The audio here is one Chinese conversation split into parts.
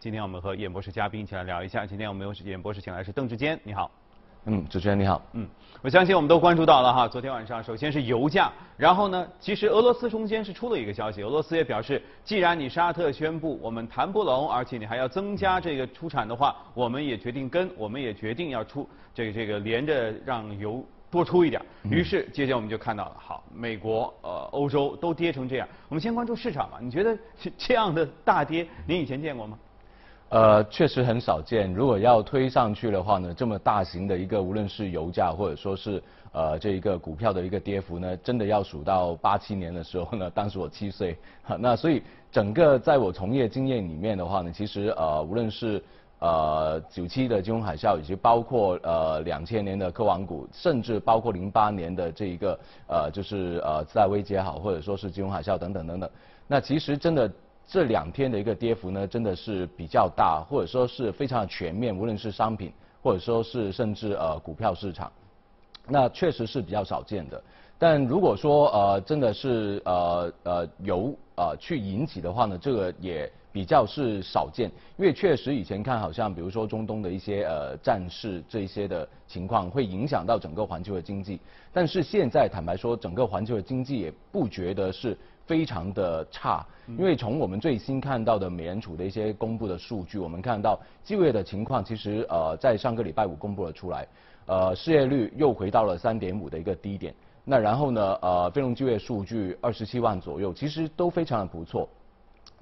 今天我们和演播室嘉宾一起来聊一下。今天我们有演播室请来是邓志坚，你好。嗯，主持人你好。嗯，我相信我们都关注到了哈。昨天晚上，首先是油价，然后呢，其实俄罗斯中间是出了一个消息，俄罗斯也表示，既然你沙特宣布我们谈不拢，而且你还要增加这个出产的话，我们也决定跟，我们也决定要出这个这个连着让油多出一点。于是，接着我们就看到了，好，美国呃欧洲都跌成这样。我们先关注市场吧，你觉得这样的大跌，您以前见过吗？呃，确实很少见。如果要推上去的话呢，这么大型的一个，无论是油价或者说是呃这一个股票的一个跌幅呢，真的要数到八七年的时候呢，当时我七岁。那所以整个在我从业经验里面的话呢，其实呃无论是呃九七的金融海啸，以及包括呃两千年的科网股，甚至包括零八年的这一个呃就是呃次贷危机也好，或者说是金融海啸等等等等，那其实真的。这两天的一个跌幅呢，真的是比较大，或者说是非常全面，无论是商品，或者说是甚至呃股票市场，那确实是比较少见的。但如果说呃真的是呃呃由呃去引起的话呢，这个也比较是少见，因为确实以前看好像比如说中东的一些呃战事这一些的情况会影响到整个环球的经济，但是现在坦白说，整个环球的经济也不觉得是。非常的差，因为从我们最新看到的美联储的一些公布的数据，我们看到就业的情况，其实呃在上个礼拜五公布了出来，呃失业率又回到了三点五的一个低点，那然后呢呃非农就业数据二十七万左右，其实都非常的不错。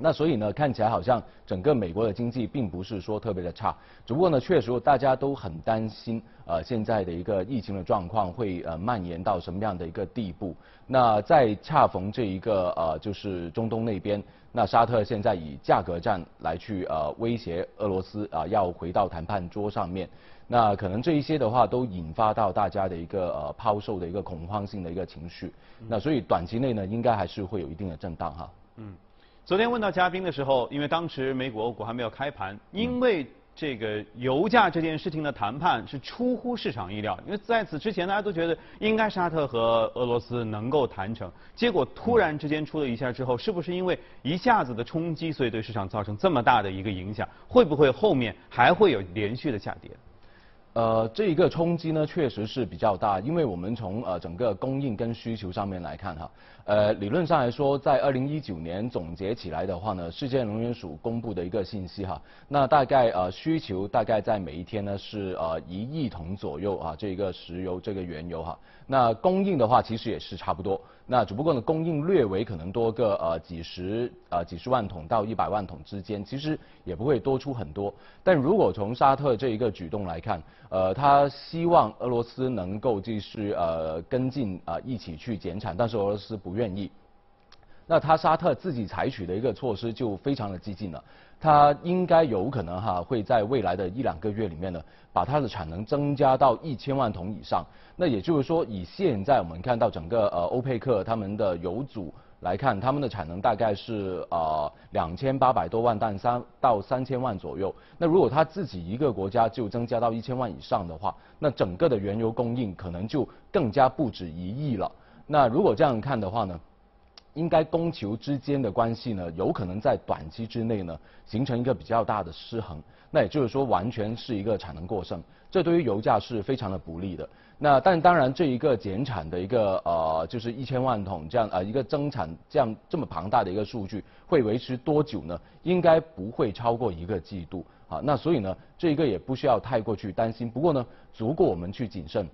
那所以呢，看起来好像整个美国的经济并不是说特别的差，只不过呢，确实大家都很担心，呃，现在的一个疫情的状况会呃蔓延到什么样的一个地步。那在恰逢这一个呃，就是中东那边，那沙特现在以价格战来去呃威胁俄罗斯啊，要回到谈判桌上面。那可能这一些的话，都引发到大家的一个呃抛售的一个恐慌性的一个情绪。那所以短期内呢，应该还是会有一定的震荡哈。嗯。昨天问到嘉宾的时候，因为当时美股、欧股还没有开盘，因为这个油价这件事情的谈判是出乎市场意料，因为在此之前大家都觉得应该沙特和俄罗斯能够谈成，结果突然之间出了一下之后，是不是因为一下子的冲击，所以对市场造成这么大的一个影响？会不会后面还会有连续的下跌？呃，这一个冲击呢，确实是比较大，因为我们从呃整个供应跟需求上面来看哈，呃，理论上来说，在二零一九年总结起来的话呢，世界能源署公布的一个信息哈，那大概呃需求大概在每一天呢是呃一亿桶左右啊，这个石油这个原油哈，那供应的话其实也是差不多。那只不过呢，供应略微可能多个呃几十呃几十万桶到一百万桶之间，其实也不会多出很多。但如果从沙特这一个举动来看，呃，他希望俄罗斯能够继续呃跟进啊一起去减产，但是俄罗斯不愿意。那他沙特自己采取的一个措施就非常的激进了，他应该有可能哈会在未来的一两个月里面呢，把它的产能增加到一千万桶以上。那也就是说，以现在我们看到整个呃欧佩克他们的油组来看，他们的产能大概是呃两千八百多万但三到三千万左右。那如果他自己一个国家就增加到一千万以上的话，那整个的原油供应可能就更加不止一亿了。那如果这样看的话呢？应该供求之间的关系呢，有可能在短期之内呢形成一个比较大的失衡，那也就是说完全是一个产能过剩，这对于油价是非常的不利的。那但当然这一个减产的一个呃就是一千万桶这样呃一个增产这样这么庞大的一个数据会维持多久呢？应该不会超过一个季度啊。那所以呢这一个也不需要太过去担心。不过呢足够我们去谨慎。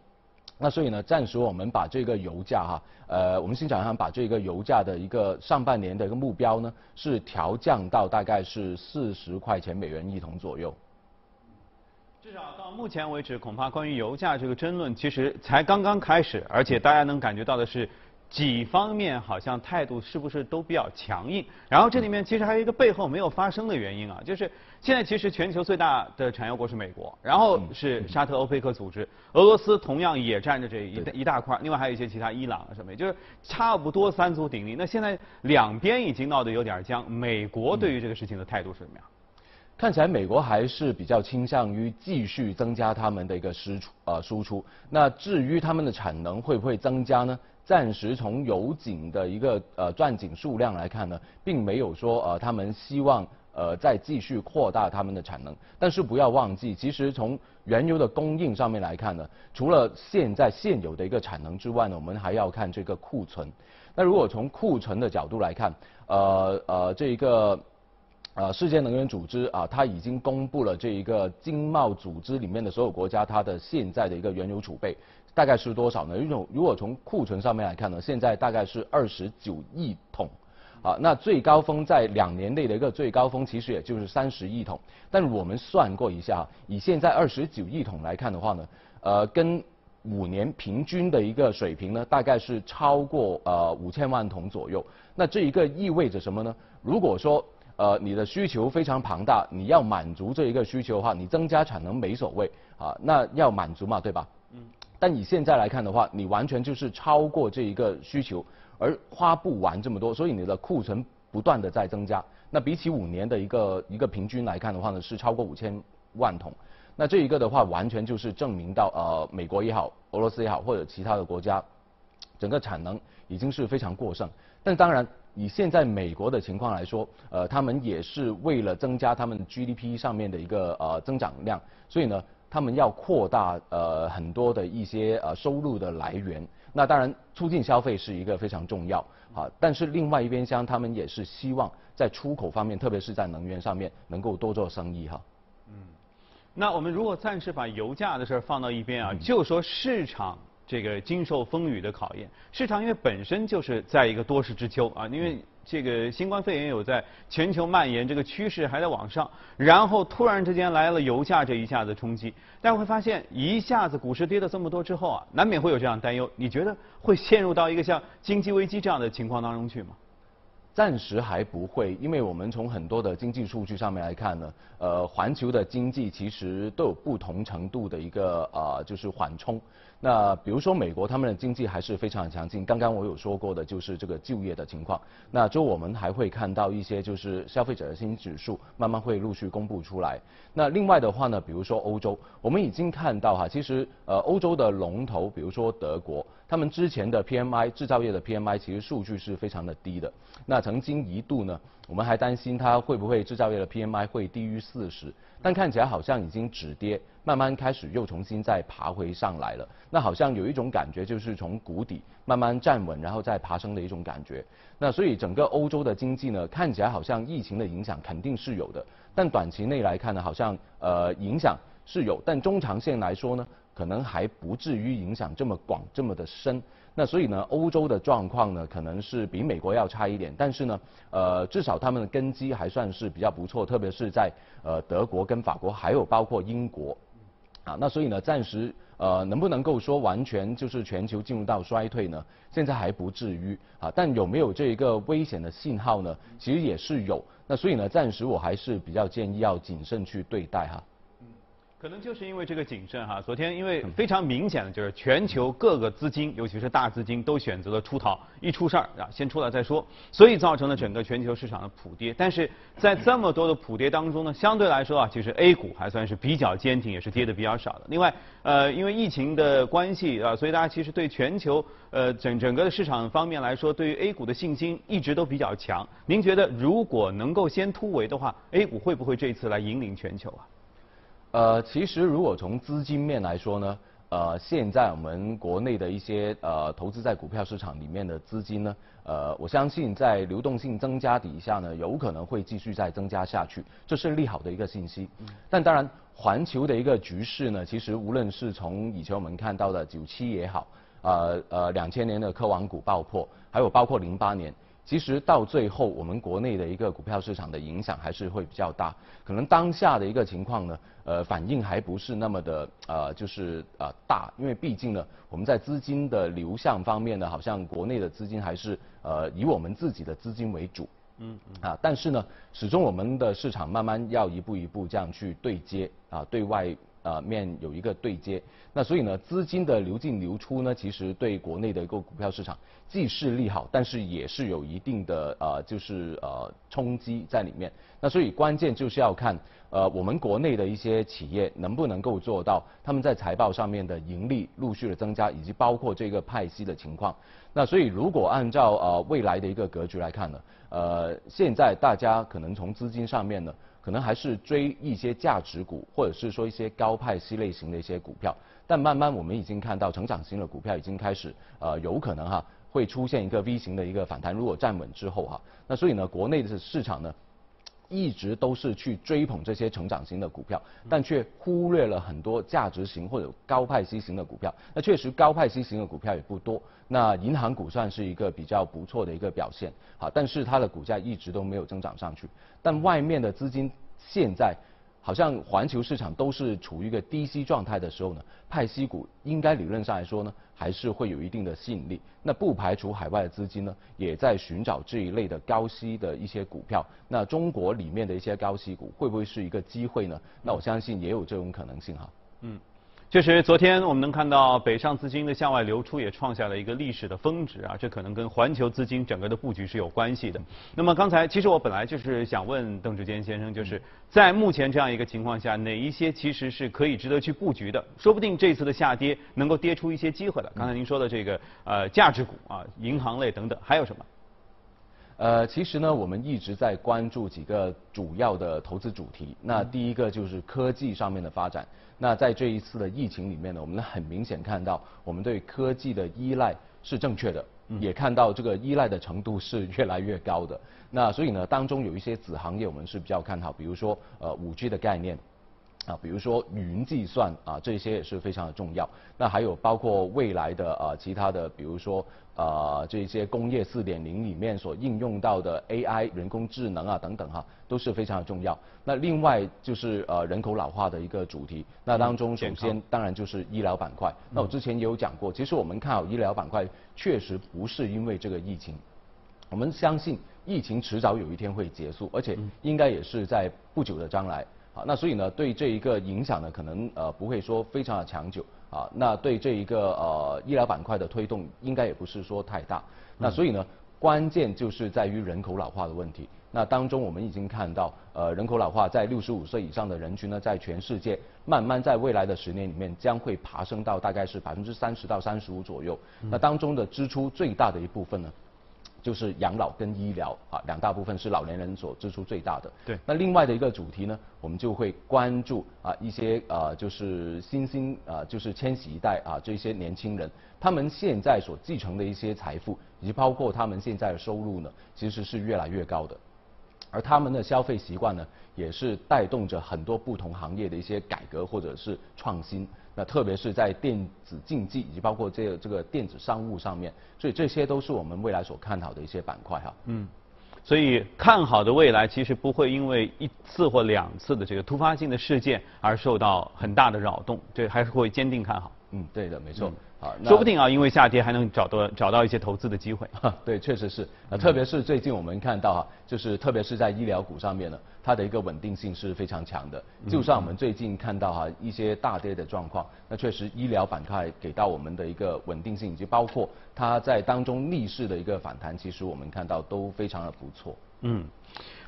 那所以呢，暂时我们把这个油价哈，呃，我们新场上把这个油价的一个上半年的一个目标呢，是调降到大概是四十块钱美元一桶左右。至少到目前为止，恐怕关于油价这个争论其实才刚刚开始，而且大家能感觉到的是。几方面好像态度是不是都比较强硬？然后这里面其实还有一个背后没有发生的原因啊，就是现在其实全球最大的产油国是美国，然后是沙特欧佩克组织，俄罗斯同样也占着这一一大块，另外还有一些其他伊朗啊什么，也就是差不多三足鼎立。那现在两边已经闹得有点僵，美国对于这个事情的态度是什么样？看起来美国还是比较倾向于继续增加他们的一个输出呃输出。那至于他们的产能会不会增加呢？暂时从油井的一个呃钻井数量来看呢，并没有说呃他们希望呃再继续扩大他们的产能。但是不要忘记，其实从原油的供应上面来看呢，除了现在现有的一个产能之外呢，我们还要看这个库存。那如果从库存的角度来看，呃呃，这一个呃世界能源组织啊，它已经公布了这一个经贸组织里面的所有国家它的现在的一个原油储备大概是多少呢？如果如果从库存上面来看呢，现在大概是二十九亿桶，啊，那最高峰在两年内的一个最高峰其实也就是三十亿桶，但我们算过一下，以现在二十九亿桶来看的话呢，呃，跟五年平均的一个水平呢，大概是超过呃五千万桶左右。那这一个意味着什么呢？如果说呃你的需求非常庞大，你要满足这一个需求的话，你增加产能没所谓啊，那要满足嘛，对吧？嗯。但你现在来看的话，你完全就是超过这一个需求，而花不完这么多，所以你的库存不断的在增加。那比起五年的一个一个平均来看的话呢，是超过五千万桶。那这一个的话，完全就是证明到呃，美国也好，俄罗斯也好，或者其他的国家，整个产能已经是非常过剩。但当然，以现在美国的情况来说，呃，他们也是为了增加他们 GDP 上面的一个呃增长量，所以呢，他们要扩大呃很多的一些呃收入的来源。那当然，促进消费是一个非常重要啊。但是另外一边厢，他们也是希望在出口方面，特别是在能源上面，能够多做生意哈。嗯。那我们如果暂时把油价的事儿放到一边啊，就说市场这个经受风雨的考验。市场因为本身就是在一个多事之秋啊，因为这个新冠肺炎有在全球蔓延，这个趋势还在往上，然后突然之间来了油价这一下子冲击，大家会发现一下子股市跌了这么多之后啊，难免会有这样担忧。你觉得会陷入到一个像经济危机这样的情况当中去吗？暂时还不会，因为我们从很多的经济数据上面来看呢，呃，环球的经济其实都有不同程度的一个呃，就是缓冲。那比如说美国他们的经济还是非常强劲，刚刚我有说过的就是这个就业的情况。那就我们还会看到一些就是消费者的新指数慢慢会陆续公布出来。那另外的话呢，比如说欧洲，我们已经看到哈，其实呃欧洲的龙头，比如说德国，他们之前的 PMI 制造业的 PMI 其实数据是非常的低的。那曾经一度呢，我们还担心它会不会制造业的 PMI 会低于四十，但看起来好像已经止跌。慢慢开始又重新再爬回上来了，那好像有一种感觉，就是从谷底慢慢站稳，然后再爬升的一种感觉。那所以整个欧洲的经济呢，看起来好像疫情的影响肯定是有的，但短期内来看呢，好像呃影响是有，但中长线来说呢，可能还不至于影响这么广这么的深。那所以呢，欧洲的状况呢，可能是比美国要差一点，但是呢，呃，至少他们的根基还算是比较不错，特别是在呃德国跟法国，还有包括英国。啊，那所以呢，暂时呃，能不能够说完全就是全球进入到衰退呢？现在还不至于啊，但有没有这一个危险的信号呢？其实也是有。那所以呢，暂时我还是比较建议要谨慎去对待哈。可能就是因为这个谨慎哈，昨天因为非常明显的就是全球各个资金，尤其是大资金都选择了出逃，一出事儿啊先出来再说，所以造成了整个全球市场的普跌。但是在这么多的普跌当中呢，相对来说啊，其实 A 股还算是比较坚挺，也是跌的比较少的。另外，呃，因为疫情的关系啊，所以大家其实对全球呃整整个的市场方面来说，对于 A 股的信心一直都比较强。您觉得如果能够先突围的话，A 股会不会这一次来引领全球啊？呃，其实如果从资金面来说呢，呃，现在我们国内的一些呃投资在股票市场里面的资金呢，呃，我相信在流动性增加底下呢，有可能会继续再增加下去，这是利好的一个信息。但当然，环球的一个局势呢，其实无论是从以前我们看到的九七也好，呃呃两千年的科网股爆破，还有包括零八年。其实到最后，我们国内的一个股票市场的影响还是会比较大。可能当下的一个情况呢，呃，反应还不是那么的呃，就是呃大，因为毕竟呢，我们在资金的流向方面呢，好像国内的资金还是呃以我们自己的资金为主。嗯。啊，但是呢，始终我们的市场慢慢要一步一步这样去对接啊，对外呃面有一个对接。那所以呢，资金的流进流出呢，其实对国内的一个股票市场既是利好，但是也是有一定的呃，就是呃冲击在里面。那所以关键就是要看呃我们国内的一些企业能不能够做到他们在财报上面的盈利陆续的增加，以及包括这个派息的情况。那所以如果按照呃未来的一个格局来看呢，呃现在大家可能从资金上面呢，可能还是追一些价值股，或者是说一些高派息类型的一些股票。但慢慢我们已经看到成长型的股票已经开始，呃，有可能哈会出现一个 V 型的一个反弹。如果站稳之后哈，那所以呢，国内的市场呢，一直都是去追捧这些成长型的股票，但却忽略了很多价值型或者高派息型的股票。那确实高派息型的股票也不多。那银行股算是一个比较不错的一个表现，好，但是它的股价一直都没有增长上去。但外面的资金现在。好像环球市场都是处于一个低息状态的时候呢，派息股应该理论上来说呢，还是会有一定的吸引力。那不排除海外的资金呢，也在寻找这一类的高息的一些股票。那中国里面的一些高息股会不会是一个机会呢？那我相信也有这种可能性哈。嗯。确实，昨天我们能看到北上资金的向外流出也创下了一个历史的峰值啊，这可能跟环球资金整个的布局是有关系的。那么刚才其实我本来就是想问邓志坚先生，就是在目前这样一个情况下，哪一些其实是可以值得去布局的？说不定这次的下跌能够跌出一些机会来。刚才您说的这个呃价值股啊、银行类等等，还有什么？呃，其实呢，我们一直在关注几个主要的投资主题。那第一个就是科技上面的发展。那在这一次的疫情里面呢，我们很明显看到，我们对科技的依赖是正确的，也看到这个依赖的程度是越来越高的。那所以呢，当中有一些子行业我们是比较看好，比如说呃五 G 的概念。啊，比如说云计算啊，这些也是非常的重要。那还有包括未来的啊，其他的，比如说啊，这些工业四点零里面所应用到的 AI 人工智能啊等等哈，都是非常的重要。那另外就是呃人口老化的一个主题，那当中首先当然就是医疗板块。那我之前也有讲过，其实我们看好医疗板块，确实不是因为这个疫情，我们相信疫情迟早有一天会结束，而且应该也是在不久的将来。啊，那所以呢，对这一个影响呢，可能呃不会说非常的长久啊。那对这一个呃医疗板块的推动，应该也不是说太大。那所以呢，关键就是在于人口老化的问题。那当中我们已经看到，呃，人口老化在六十五岁以上的人群呢，在全世界慢慢在未来的十年里面将会爬升到大概是百分之三十到三十五左右。那当中的支出最大的一部分呢？就是养老跟医疗啊，两大部分是老年人所支出最大的。对。那另外的一个主题呢，我们就会关注啊一些呃就是新兴啊就是千禧一代啊这些年轻人，他们现在所继承的一些财富，以及包括他们现在的收入呢，其实是越来越高的。而他们的消费习惯呢，也是带动着很多不同行业的一些改革或者是创新。那特别是在电子竞技以及包括这个这个电子商务上面，所以这些都是我们未来所看好的一些板块哈。嗯，所以看好的未来其实不会因为一次或两次的这个突发性的事件而受到很大的扰动，这还是会坚定看好。嗯，对的，没错。好，说不定啊，因为下跌还能找到找到一些投资的机会。对，确实是。啊，特别是最近我们看到啊，就是特别是在医疗股上面呢，它的一个稳定性是非常强的。就算我们最近看到哈一些大跌的状况，那确实医疗板块给到我们的一个稳定性，以及包括它在当中逆势的一个反弹，其实我们看到都非常的不错。嗯。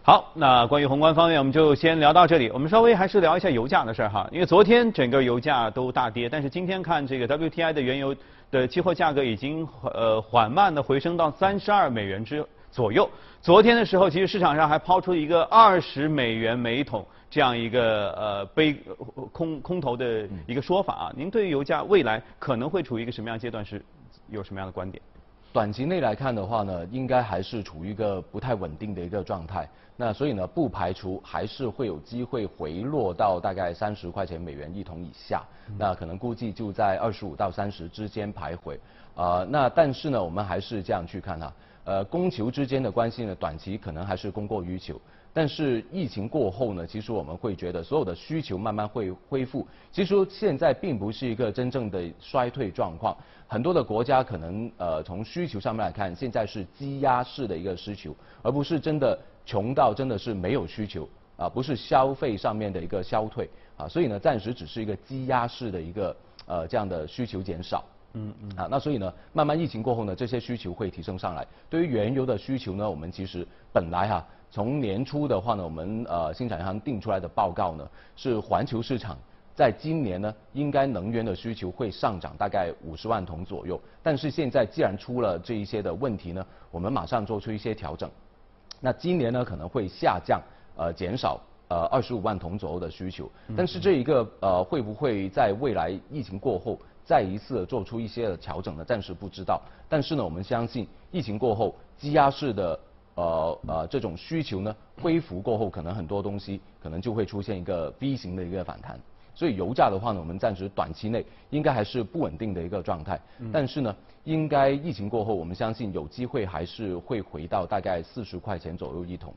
好，那关于宏观方面，我们就先聊到这里。我们稍微还是聊一下油价的事儿哈，因为昨天整个油价都大跌，但是今天看这个 WTI 的原油的期货价格已经呃缓慢的回升到三十二美元之左右。昨天的时候，其实市场上还抛出一个二十美元每桶这样一个呃悲空空头的一个说法啊。您对于油价未来可能会处于一个什么样阶段是有什么样的观点？短期内来看的话呢，应该还是处于一个不太稳定的一个状态。那所以呢，不排除还是会有机会回落到大概三十块钱美元一桶以下。那可能估计就在二十五到三十之间徘徊。啊，那但是呢，我们还是这样去看哈。呃，供求之间的关系呢，短期可能还是供过于求。但是疫情过后呢，其实我们会觉得所有的需求慢慢会恢复。其实现在并不是一个真正的衰退状况，很多的国家可能呃从需求上面来看，现在是积压式的一个需求，而不是真的穷到真的是没有需求。啊，不是消费上面的一个消退啊，所以呢，暂时只是一个积压式的一个呃这样的需求减少。嗯嗯。啊，那所以呢，慢慢疫情过后呢，这些需求会提升上来。对于原油的需求呢，我们其实本来哈，从年初的话呢，我们呃新产银行定出来的报告呢，是环球市场。在今年呢，应该能源的需求会上涨大概五十万桶左右。但是现在既然出了这一些的问题呢，我们马上做出一些调整。那今年呢可能会下降，呃，减少呃二十五万桶左右的需求。但是这一个呃会不会在未来疫情过后再一次做出一些的调整呢？暂时不知道。但是呢，我们相信疫情过后积压式的呃呃这种需求呢恢复过后，可能很多东西可能就会出现一个 V 型的一个反弹。所以油价的话呢，我们暂时短期内应该还是不稳定的一个状态。但是呢，应该疫情过后，我们相信有机会还是会回到大概四十块钱左右一桶。